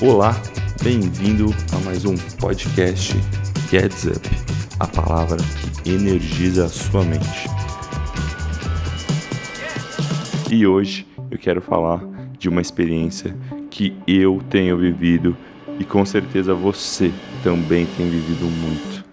Olá, bem-vindo a mais um podcast Gets Up, a palavra que energiza a sua mente. E hoje eu quero falar de uma experiência que eu tenho vivido e com certeza você também tem vivido muito.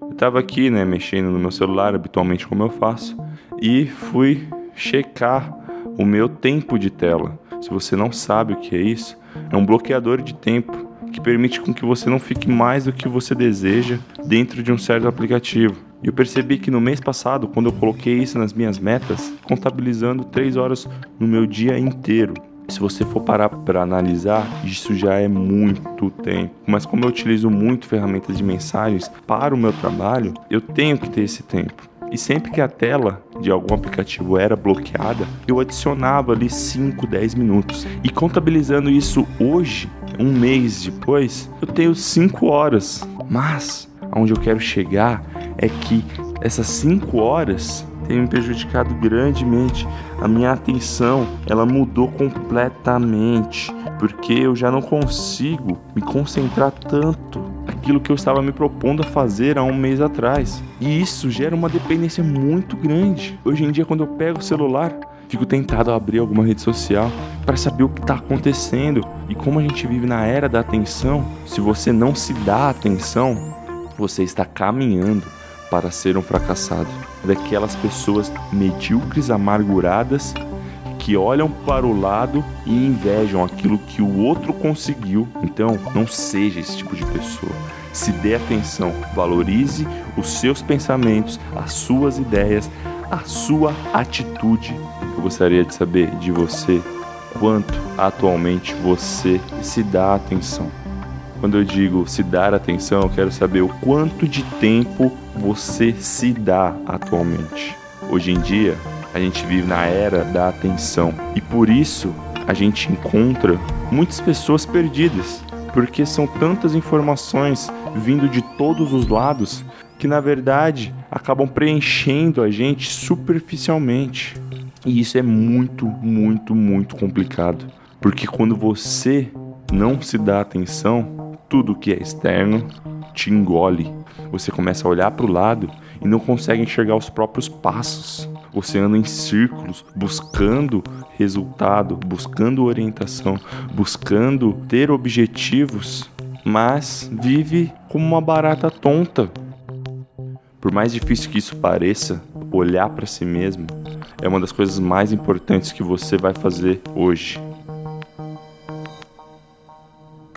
Eu estava aqui, né, mexendo no meu celular, habitualmente como eu faço, e fui checar o meu tempo de tela. Se você não sabe o que é isso, é um bloqueador de tempo que permite com que você não fique mais do que você deseja dentro de um certo aplicativo. E eu percebi que no mês passado, quando eu coloquei isso nas minhas metas, contabilizando 3 horas no meu dia inteiro. Se você for parar para analisar, isso já é muito tempo. Mas como eu utilizo muito ferramentas de mensagens para o meu trabalho, eu tenho que ter esse tempo. E sempre que a tela de algum aplicativo era bloqueada, eu adicionava ali 5, 10 minutos. E contabilizando isso hoje, um mês depois, eu tenho 5 horas. Mas aonde eu quero chegar é que essas 5 horas têm me prejudicado grandemente. A minha atenção, ela mudou completamente, porque eu já não consigo me concentrar tanto aquilo que eu estava me propondo a fazer há um mês atrás. E isso gera uma dependência muito grande. Hoje em dia, quando eu pego o celular, fico tentado a abrir alguma rede social para saber o que está acontecendo. E como a gente vive na era da atenção, se você não se dá atenção, você está caminhando para ser um fracassado. Daquelas pessoas medíocres, amarguradas que olham para o lado e invejam aquilo que o outro conseguiu. Então, não seja esse tipo de pessoa. Se dê atenção, valorize os seus pensamentos, as suas ideias, a sua atitude. Eu gostaria de saber de você quanto atualmente você se dá atenção. Quando eu digo se dar atenção, eu quero saber o quanto de tempo você se dá atualmente. Hoje em dia, a gente vive na era da atenção e por isso a gente encontra muitas pessoas perdidas, porque são tantas informações vindo de todos os lados que na verdade acabam preenchendo a gente superficialmente. E isso é muito, muito, muito complicado, porque quando você não se dá atenção, tudo que é externo te engole. Você começa a olhar para o lado e não consegue enxergar os próprios passos. Você anda em círculos, buscando resultado, buscando orientação, buscando ter objetivos, mas vive como uma barata tonta. Por mais difícil que isso pareça, olhar para si mesmo é uma das coisas mais importantes que você vai fazer hoje.